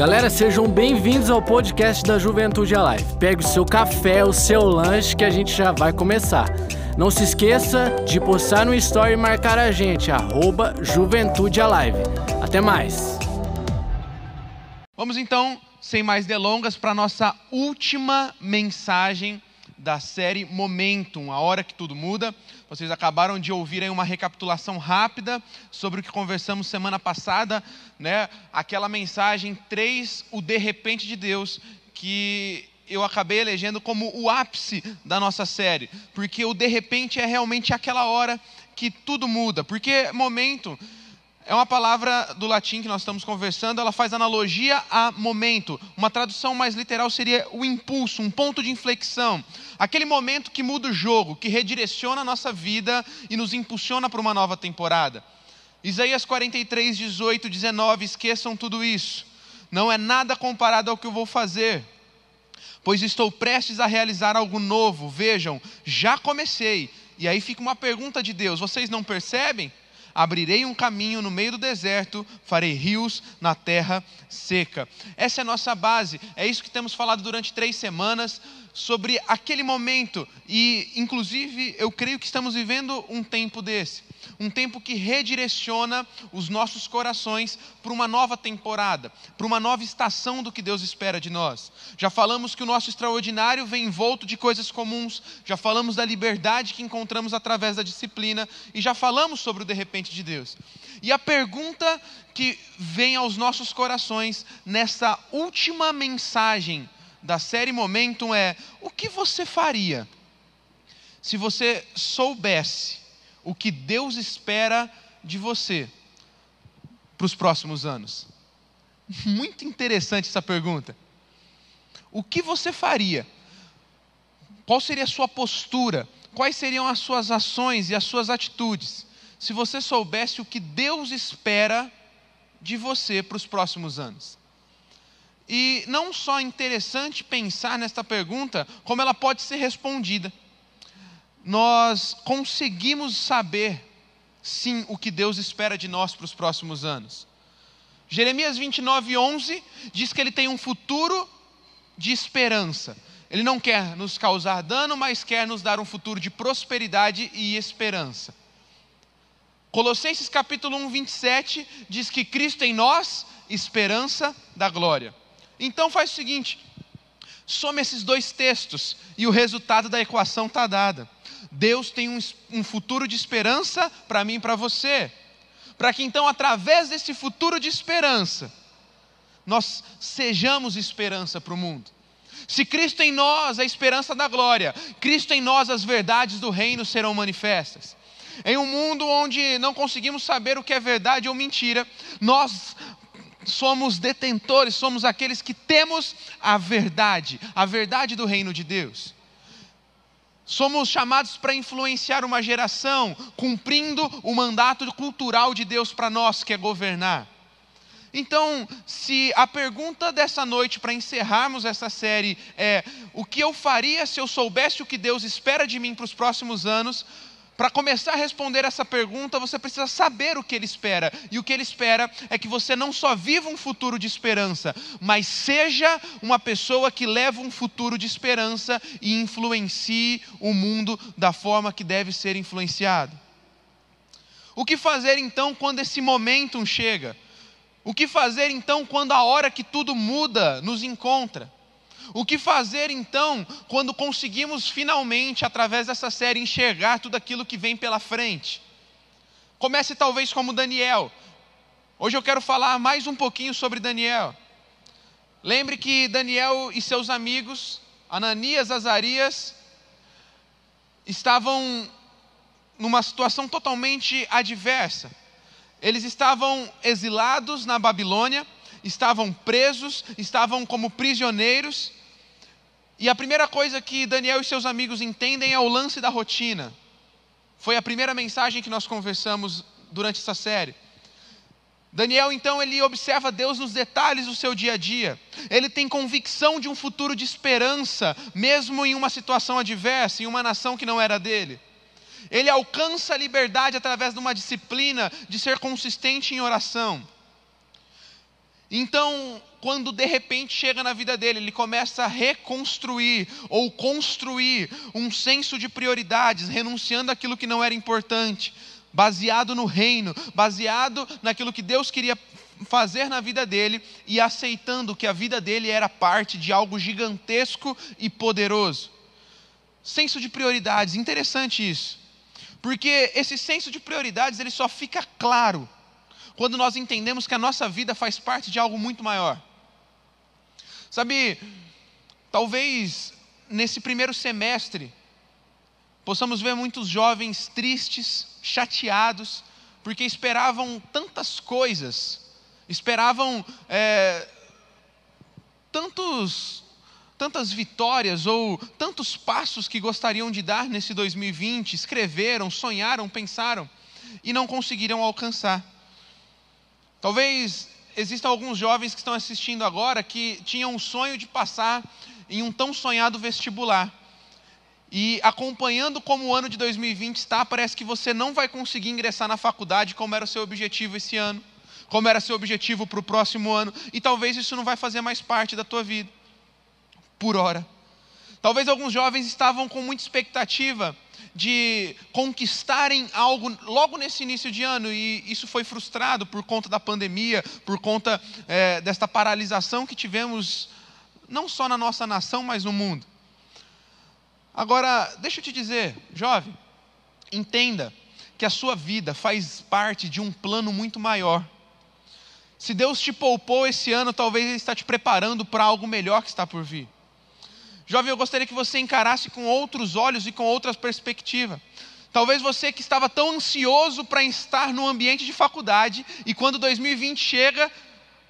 Galera, sejam bem-vindos ao podcast da Juventude Alive. Pegue o seu café, o seu lanche que a gente já vai começar. Não se esqueça de postar no story e marcar a gente, arroba Juventude Alive. Até mais! Vamos então, sem mais delongas, para a nossa última mensagem da série Momentum, a hora que tudo muda. Vocês acabaram de ouvir aí uma recapitulação rápida sobre o que conversamos semana passada, né? Aquela mensagem 3, o de repente de Deus, que eu acabei elegendo como o ápice da nossa série, porque o de repente é realmente aquela hora que tudo muda, porque momento é uma palavra do latim que nós estamos conversando, ela faz analogia a momento. Uma tradução mais literal seria o impulso, um ponto de inflexão. Aquele momento que muda o jogo, que redireciona a nossa vida e nos impulsiona para uma nova temporada. Isaías 43, 18, 19, esqueçam tudo isso. Não é nada comparado ao que eu vou fazer, pois estou prestes a realizar algo novo. Vejam, já comecei. E aí fica uma pergunta de Deus: vocês não percebem? Abrirei um caminho no meio do deserto, farei rios na terra seca. Essa é a nossa base, é isso que temos falado durante três semanas sobre aquele momento, e inclusive eu creio que estamos vivendo um tempo desse um tempo que redireciona os nossos corações para uma nova temporada, para uma nova estação do que Deus espera de nós. Já falamos que o nosso extraordinário vem envolto de coisas comuns, já falamos da liberdade que encontramos através da disciplina e já falamos sobre o de repente de Deus. E a pergunta que vem aos nossos corações nessa última mensagem da série Momentum é: o que você faria se você soubesse o que Deus espera de você para os próximos anos? Muito interessante essa pergunta. O que você faria? Qual seria a sua postura? Quais seriam as suas ações e as suas atitudes se você soubesse o que Deus espera de você para os próximos anos? E não só é interessante pensar nesta pergunta, como ela pode ser respondida nós conseguimos saber, sim, o que Deus espera de nós para os próximos anos. Jeremias 29, 11 diz que ele tem um futuro de esperança. Ele não quer nos causar dano, mas quer nos dar um futuro de prosperidade e esperança. Colossenses capítulo 1, 27 diz que Cristo em nós, esperança da glória. Então faz o seguinte: some esses dois textos e o resultado da equação está dada. Deus tem um, um futuro de esperança para mim e para você. Para que então, através desse futuro de esperança, nós sejamos esperança para o mundo. Se Cristo em nós é a esperança da glória, Cristo em nós as verdades do reino serão manifestas. Em um mundo onde não conseguimos saber o que é verdade ou mentira, nós somos detentores, somos aqueles que temos a verdade, a verdade do reino de Deus. Somos chamados para influenciar uma geração, cumprindo o mandato cultural de Deus para nós, que é governar. Então, se a pergunta dessa noite, para encerrarmos essa série, é: o que eu faria se eu soubesse o que Deus espera de mim para os próximos anos? Para começar a responder essa pergunta, você precisa saber o que ele espera. E o que ele espera é que você não só viva um futuro de esperança, mas seja uma pessoa que leva um futuro de esperança e influencie o mundo da forma que deve ser influenciado. O que fazer então quando esse momento chega? O que fazer então quando a hora que tudo muda nos encontra? O que fazer então quando conseguimos finalmente, através dessa série, enxergar tudo aquilo que vem pela frente? Comece talvez como Daniel. Hoje eu quero falar mais um pouquinho sobre Daniel. Lembre que Daniel e seus amigos, Ananias, Azarias, estavam numa situação totalmente adversa. Eles estavam exilados na Babilônia, estavam presos, estavam como prisioneiros, e a primeira coisa que Daniel e seus amigos entendem é o lance da rotina. Foi a primeira mensagem que nós conversamos durante essa série. Daniel, então, ele observa Deus nos detalhes do seu dia a dia. Ele tem convicção de um futuro de esperança, mesmo em uma situação adversa, em uma nação que não era dele. Ele alcança a liberdade através de uma disciplina de ser consistente em oração. Então, quando de repente chega na vida dele, ele começa a reconstruir ou construir um senso de prioridades, renunciando àquilo que não era importante, baseado no reino, baseado naquilo que Deus queria fazer na vida dele e aceitando que a vida dele era parte de algo gigantesco e poderoso. Senso de prioridades, interessante isso. Porque esse senso de prioridades ele só fica claro quando nós entendemos que a nossa vida faz parte de algo muito maior. Sabe, talvez nesse primeiro semestre possamos ver muitos jovens tristes, chateados, porque esperavam tantas coisas, esperavam é, tantos tantas vitórias ou tantos passos que gostariam de dar nesse 2020, escreveram, sonharam, pensaram e não conseguiram alcançar. Talvez existam alguns jovens que estão assistindo agora que tinham um sonho de passar em um tão sonhado vestibular. E acompanhando como o ano de 2020 está, parece que você não vai conseguir ingressar na faculdade como era o seu objetivo esse ano, como era seu objetivo para o próximo ano, e talvez isso não vai fazer mais parte da tua vida por hora. Talvez alguns jovens estavam com muita expectativa de conquistarem algo logo nesse início de ano e isso foi frustrado por conta da pandemia, por conta é, desta paralisação que tivemos não só na nossa nação, mas no mundo. Agora, deixa eu te dizer, jovem, entenda que a sua vida faz parte de um plano muito maior. Se Deus te poupou esse ano, talvez Ele está te preparando para algo melhor que está por vir. Jovem, eu gostaria que você encarasse com outros olhos e com outras perspectivas. Talvez você que estava tão ansioso para estar no ambiente de faculdade e quando 2020 chega,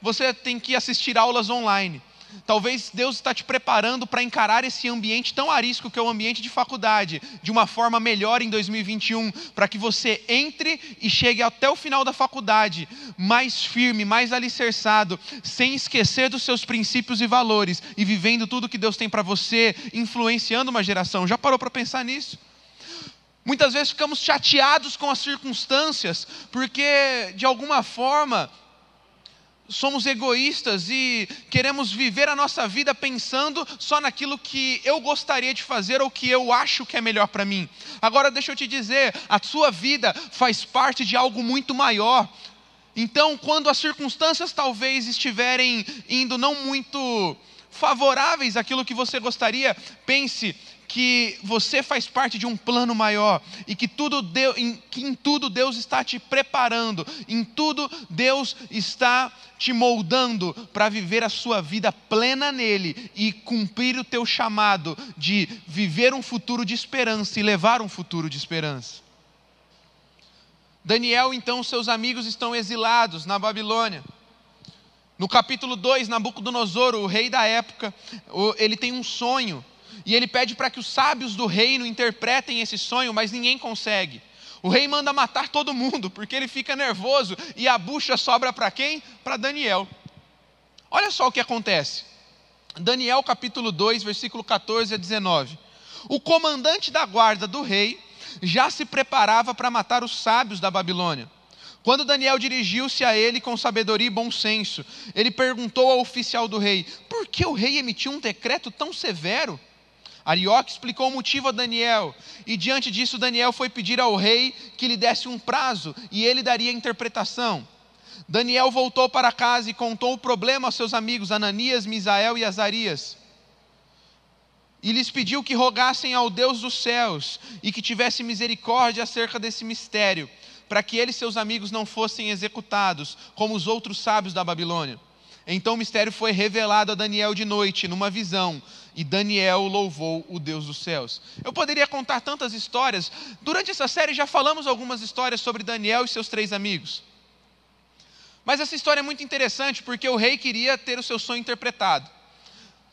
você tem que assistir aulas online. Talvez Deus está te preparando para encarar esse ambiente tão arisco que é o ambiente de faculdade, de uma forma melhor em 2021, para que você entre e chegue até o final da faculdade mais firme, mais alicerçado, sem esquecer dos seus princípios e valores e vivendo tudo que Deus tem para você, influenciando uma geração. Já parou para pensar nisso? Muitas vezes ficamos chateados com as circunstâncias, porque de alguma forma somos egoístas e queremos viver a nossa vida pensando só naquilo que eu gostaria de fazer ou que eu acho que é melhor para mim. Agora, deixa eu te dizer: a sua vida faz parte de algo muito maior. Então, quando as circunstâncias talvez estiverem indo não muito favoráveis àquilo que você gostaria, pense que você faz parte de um plano maior e que, tudo Deus, em, que em tudo Deus está te preparando, em tudo Deus está te moldando para viver a sua vida plena nele e cumprir o teu chamado de viver um futuro de esperança e levar um futuro de esperança. Daniel, então, seus amigos estão exilados na Babilônia. No capítulo 2, Nabucodonosor, o rei da época, ele tem um sonho e ele pede para que os sábios do reino interpretem esse sonho, mas ninguém consegue. O rei manda matar todo mundo, porque ele fica nervoso e a bucha sobra para quem? Para Daniel. Olha só o que acontece. Daniel capítulo 2, versículo 14 a 19. O comandante da guarda do rei já se preparava para matar os sábios da Babilônia. Quando Daniel dirigiu-se a ele com sabedoria e bom senso, ele perguntou ao oficial do rei: por que o rei emitiu um decreto tão severo? Arioque explicou o motivo a Daniel, e diante disso Daniel foi pedir ao rei que lhe desse um prazo, e ele daria a interpretação. Daniel voltou para casa e contou o problema aos seus amigos Ananias, Misael e Azarias. E lhes pediu que rogassem ao Deus dos céus e que tivesse misericórdia acerca desse mistério, para que ele e seus amigos não fossem executados, como os outros sábios da Babilônia. Então o mistério foi revelado a Daniel de noite, numa visão, e Daniel louvou o Deus dos céus. Eu poderia contar tantas histórias. Durante essa série já falamos algumas histórias sobre Daniel e seus três amigos. Mas essa história é muito interessante porque o rei queria ter o seu sonho interpretado.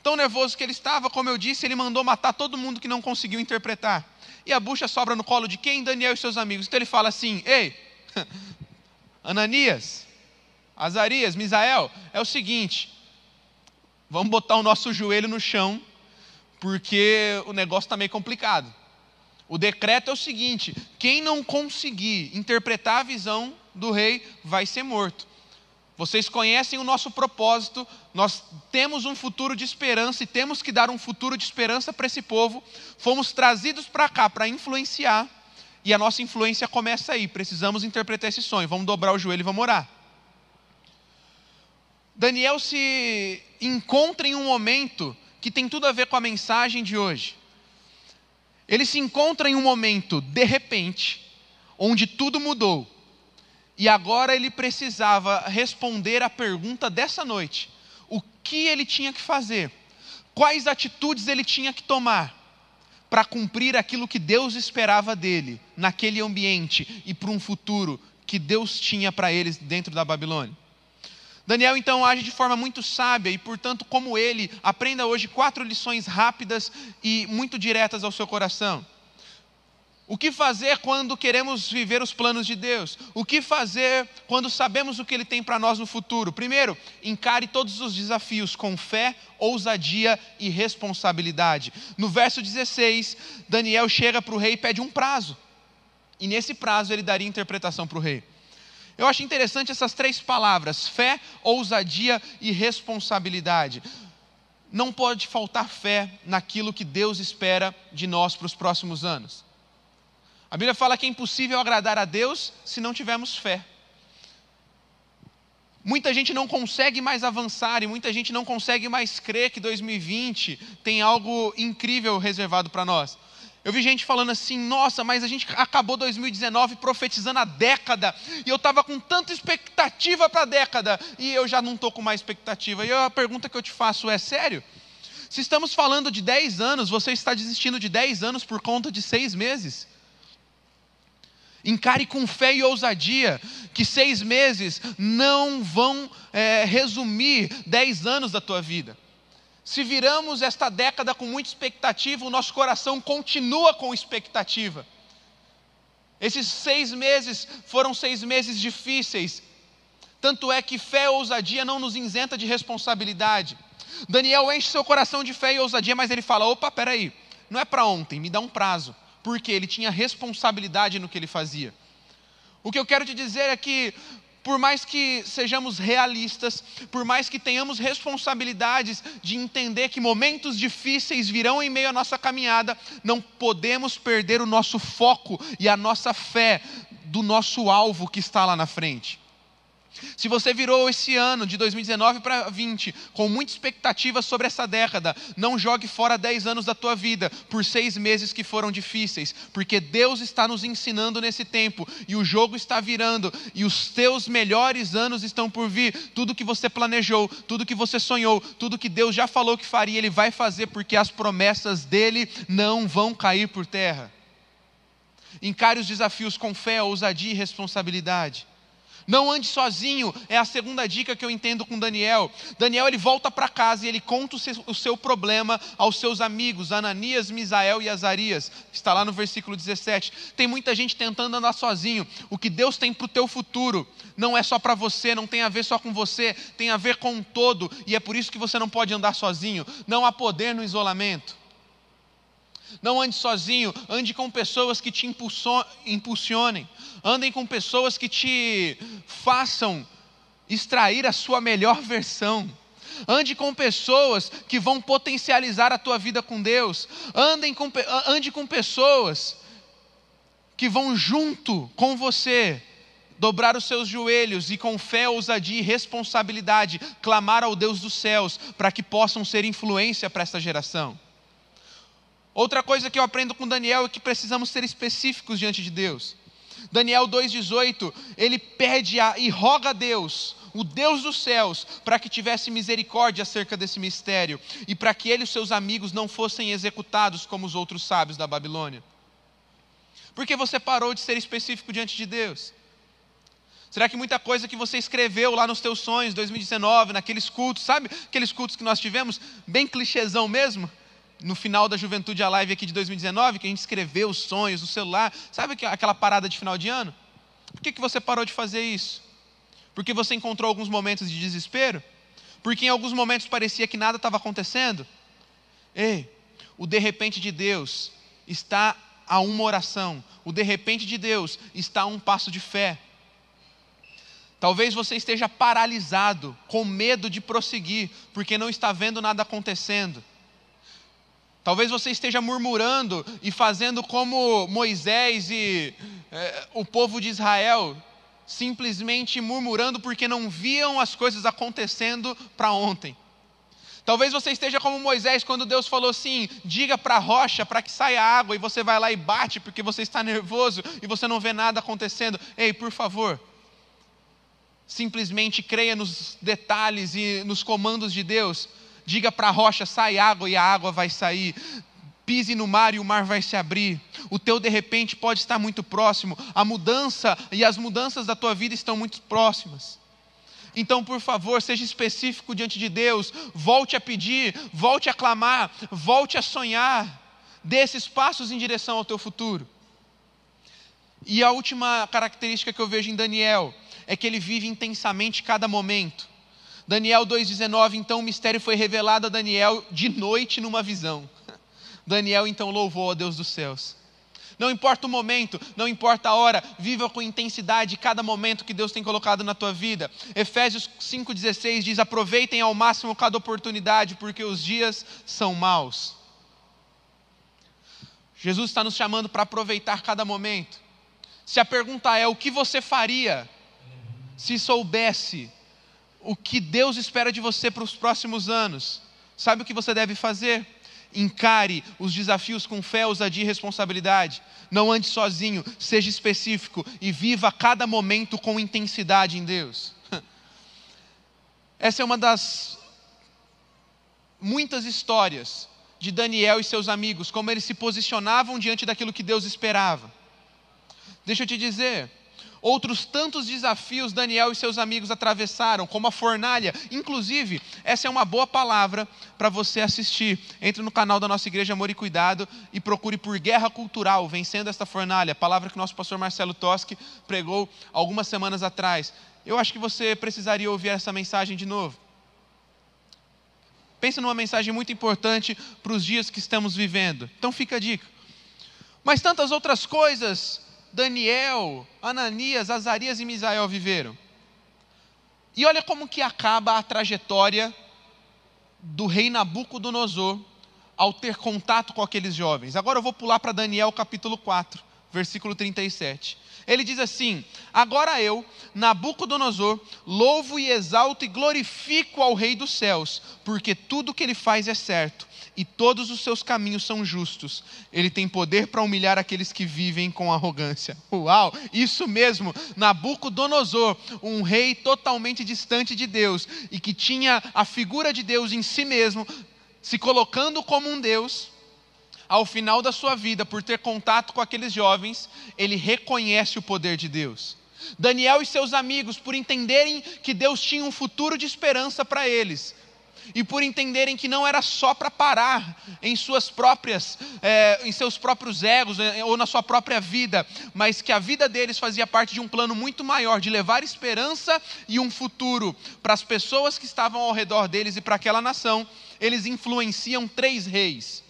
Tão nervoso que ele estava, como eu disse, ele mandou matar todo mundo que não conseguiu interpretar. E a bucha sobra no colo de quem? Daniel e seus amigos. Então ele fala assim: Ei, Ananias, Azarias, Misael, é o seguinte: vamos botar o nosso joelho no chão, porque o negócio está meio complicado. O decreto é o seguinte: quem não conseguir interpretar a visão do rei vai ser morto. Vocês conhecem o nosso propósito, nós temos um futuro de esperança e temos que dar um futuro de esperança para esse povo. Fomos trazidos para cá para influenciar e a nossa influência começa aí. Precisamos interpretar esse sonho. Vamos dobrar o joelho e vamos orar. Daniel se encontra em um momento que tem tudo a ver com a mensagem de hoje. Ele se encontra em um momento, de repente, onde tudo mudou e agora ele precisava responder a pergunta dessa noite: o que ele tinha que fazer? Quais atitudes ele tinha que tomar para cumprir aquilo que Deus esperava dele, naquele ambiente e para um futuro que Deus tinha para eles dentro da Babilônia? Daniel então age de forma muito sábia e, portanto, como ele, aprenda hoje quatro lições rápidas e muito diretas ao seu coração. O que fazer quando queremos viver os planos de Deus? O que fazer quando sabemos o que Ele tem para nós no futuro? Primeiro, encare todos os desafios com fé, ousadia e responsabilidade. No verso 16, Daniel chega para o rei e pede um prazo. E nesse prazo ele daria interpretação para o rei. Eu acho interessante essas três palavras: fé, ousadia e responsabilidade. Não pode faltar fé naquilo que Deus espera de nós para os próximos anos. A Bíblia fala que é impossível agradar a Deus se não tivermos fé. Muita gente não consegue mais avançar e muita gente não consegue mais crer que 2020 tem algo incrível reservado para nós. Eu vi gente falando assim: nossa, mas a gente acabou 2019 profetizando a década, e eu estava com tanta expectativa para a década, e eu já não estou com mais expectativa. E a pergunta que eu te faço é: sério? Se estamos falando de 10 anos, você está desistindo de 10 anos por conta de 6 meses? Encare com fé e ousadia que seis meses não vão é, resumir dez anos da tua vida. Se viramos esta década com muita expectativa, o nosso coração continua com expectativa. Esses seis meses foram seis meses difíceis, tanto é que fé e ousadia não nos isenta de responsabilidade. Daniel enche seu coração de fé e ousadia, mas ele fala: opa, peraí, não é para ontem, me dá um prazo porque ele tinha responsabilidade no que ele fazia. O que eu quero te dizer é que, por mais que sejamos realistas, por mais que tenhamos responsabilidades de entender que momentos difíceis virão em meio à nossa caminhada, não podemos perder o nosso foco e a nossa fé do nosso alvo que está lá na frente. Se você virou esse ano de 2019 para 20 com muita expectativa sobre essa década, não jogue fora 10 anos da tua vida por seis meses que foram difíceis, porque Deus está nos ensinando nesse tempo e o jogo está virando e os teus melhores anos estão por vir. Tudo que você planejou, tudo que você sonhou, tudo que Deus já falou que faria, Ele vai fazer porque as promessas dele não vão cair por terra. Encare os desafios com fé, ousadia e responsabilidade. Não ande sozinho, é a segunda dica que eu entendo com Daniel. Daniel ele volta para casa e ele conta o seu, o problema aos seus amigos, Ananias, Misael e Azarias. Está lá no versículo 17. Tem muita gente tentando andar sozinho. O que Deus tem para o teu futuro não é só para você, não tem a ver só com você, tem a ver com um todo. E é por isso que você não pode andar sozinho. Não há poder no isolamento. Não ande sozinho, ande com pessoas que te impulsionem. Andem com pessoas que te façam extrair a sua melhor versão. Ande com pessoas que vão potencializar a tua vida com Deus. Andem com, ande com pessoas que vão junto com você dobrar os seus joelhos e com fé, ousadia e responsabilidade clamar ao Deus dos céus para que possam ser influência para esta geração. Outra coisa que eu aprendo com Daniel é que precisamos ser específicos diante de Deus. Daniel 2,18, ele pede a, e roga a Deus, o Deus dos céus, para que tivesse misericórdia acerca desse mistério e para que ele e seus amigos não fossem executados como os outros sábios da Babilônia. Por que você parou de ser específico diante de Deus? Será que muita coisa que você escreveu lá nos teus sonhos, 2019, naqueles cultos, sabe aqueles cultos que nós tivemos, bem clichêzão mesmo? No final da Juventude a Live aqui de 2019, que a gente escreveu os sonhos no celular, sabe aquela parada de final de ano? Por que, que você parou de fazer isso? Porque você encontrou alguns momentos de desespero? Porque em alguns momentos parecia que nada estava acontecendo? Ei, o de repente de Deus está a uma oração, o de repente de Deus está a um passo de fé. Talvez você esteja paralisado, com medo de prosseguir, porque não está vendo nada acontecendo. Talvez você esteja murmurando e fazendo como Moisés e é, o povo de Israel, simplesmente murmurando porque não viam as coisas acontecendo para ontem. Talvez você esteja como Moisés quando Deus falou assim: diga para a rocha para que saia água, e você vai lá e bate porque você está nervoso e você não vê nada acontecendo. Ei, por favor, simplesmente creia nos detalhes e nos comandos de Deus. Diga para a rocha: sai água e a água vai sair. Pise no mar e o mar vai se abrir. O teu de repente pode estar muito próximo. A mudança e as mudanças da tua vida estão muito próximas. Então, por favor, seja específico diante de Deus. Volte a pedir, volte a clamar, volte a sonhar. Dê esses passos em direção ao teu futuro. E a última característica que eu vejo em Daniel é que ele vive intensamente cada momento. Daniel 2,19, então o mistério foi revelado a Daniel de noite numa visão. Daniel então louvou a Deus dos céus. Não importa o momento, não importa a hora, viva com intensidade cada momento que Deus tem colocado na tua vida. Efésios 5,16 diz: aproveitem ao máximo cada oportunidade, porque os dias são maus. Jesus está nos chamando para aproveitar cada momento. Se a pergunta é: o que você faria se soubesse o que Deus espera de você para os próximos anos, sabe o que você deve fazer? Encare os desafios com fé, ousadia e responsabilidade. Não ande sozinho, seja específico e viva cada momento com intensidade em Deus. Essa é uma das muitas histórias de Daniel e seus amigos, como eles se posicionavam diante daquilo que Deus esperava. Deixa eu te dizer, Outros tantos desafios Daniel e seus amigos atravessaram, como a fornalha. Inclusive, essa é uma boa palavra para você assistir. Entre no canal da nossa igreja Amor e Cuidado e procure por Guerra Cultural, vencendo esta fornalha. Palavra que nosso pastor Marcelo Toschi pregou algumas semanas atrás. Eu acho que você precisaria ouvir essa mensagem de novo. Pensa numa mensagem muito importante para os dias que estamos vivendo. Então fica a dica. Mas tantas outras coisas Daniel, Ananias, Azarias e Misael viveram. E olha como que acaba a trajetória do rei Nabucodonosor ao ter contato com aqueles jovens. Agora eu vou pular para Daniel capítulo 4, versículo 37. Ele diz assim: Agora eu, Nabucodonosor, louvo e exalto e glorifico ao Rei dos céus, porque tudo que ele faz é certo e todos os seus caminhos são justos. Ele tem poder para humilhar aqueles que vivem com arrogância. Uau, isso mesmo, Nabucodonosor, um rei totalmente distante de Deus e que tinha a figura de Deus em si mesmo, se colocando como um Deus. Ao final da sua vida, por ter contato com aqueles jovens, ele reconhece o poder de Deus. Daniel e seus amigos, por entenderem que Deus tinha um futuro de esperança para eles, e por entenderem que não era só para parar em suas próprias, é, em seus próprios egos é, ou na sua própria vida, mas que a vida deles fazia parte de um plano muito maior de levar esperança e um futuro para as pessoas que estavam ao redor deles e para aquela nação. Eles influenciam três reis.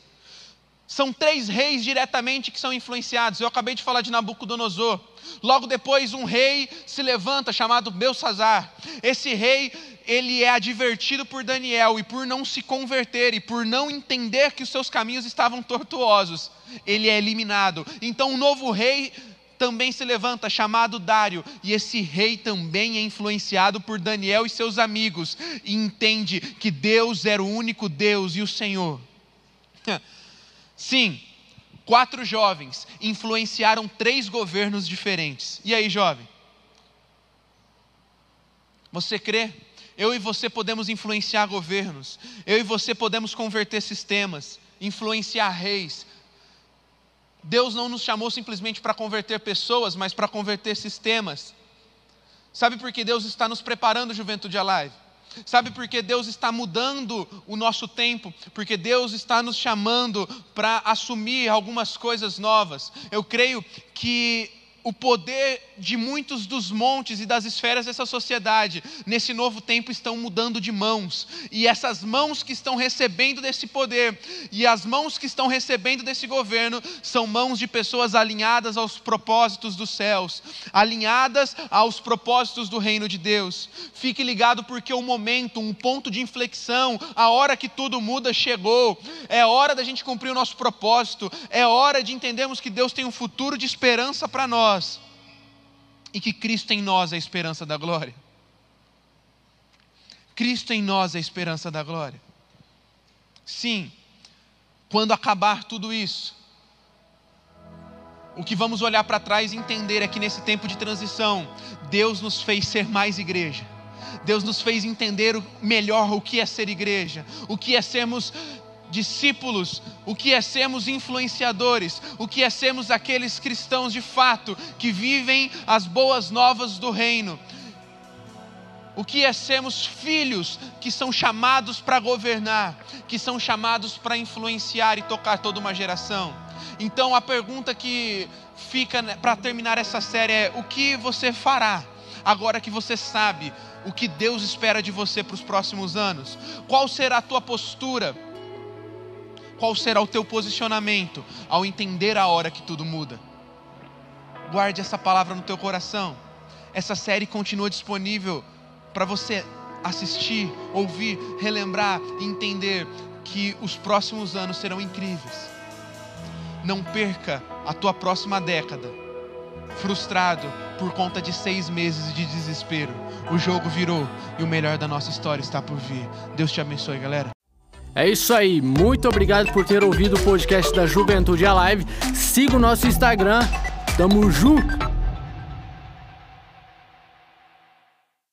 São três reis diretamente que são influenciados. Eu acabei de falar de Nabucodonosor. Logo depois, um rei se levanta chamado Belsazar. Esse rei ele é advertido por Daniel e por não se converter e por não entender que os seus caminhos estavam tortuosos, ele é eliminado. Então um novo rei também se levanta, chamado Dário, e esse rei também é influenciado por Daniel e seus amigos, e entende que Deus era o único Deus e o Senhor. Sim, quatro jovens influenciaram três governos diferentes. E aí, jovem? Você crê eu e você podemos influenciar governos, eu e você podemos converter sistemas, influenciar reis. Deus não nos chamou simplesmente para converter pessoas, mas para converter sistemas. Sabe por que Deus está nos preparando, Juventude Alive? Sabe por que Deus está mudando o nosso tempo? Porque Deus está nos chamando para assumir algumas coisas novas. Eu creio que o poder de muitos dos montes e das esferas dessa sociedade, nesse novo tempo, estão mudando de mãos. E essas mãos que estão recebendo desse poder e as mãos que estão recebendo desse governo são mãos de pessoas alinhadas aos propósitos dos céus, alinhadas aos propósitos do reino de Deus. Fique ligado, porque o momento, um ponto de inflexão, a hora que tudo muda chegou. É hora da gente cumprir o nosso propósito, é hora de entendermos que Deus tem um futuro de esperança para nós e que Cristo em nós é a esperança da glória. Cristo em nós é a esperança da glória. Sim, quando acabar tudo isso, o que vamos olhar para trás e entender é que nesse tempo de transição, Deus nos fez ser mais igreja. Deus nos fez entender melhor o que é ser igreja, o que é sermos discípulos, o que é sermos influenciadores, o que é sermos aqueles cristãos de fato que vivem as boas novas do reino. O que é sermos filhos que são chamados para governar, que são chamados para influenciar e tocar toda uma geração. Então a pergunta que fica né, para terminar essa série é: o que você fará agora que você sabe o que Deus espera de você para os próximos anos? Qual será a tua postura? Qual será o teu posicionamento ao entender a hora que tudo muda? Guarde essa palavra no teu coração. Essa série continua disponível para você assistir, ouvir, relembrar e entender que os próximos anos serão incríveis. Não perca a tua próxima década frustrado por conta de seis meses de desespero. O jogo virou e o melhor da nossa história está por vir. Deus te abençoe, galera. É isso aí, muito obrigado por ter ouvido o podcast da Juventude Alive. Siga o nosso Instagram, tamo junto!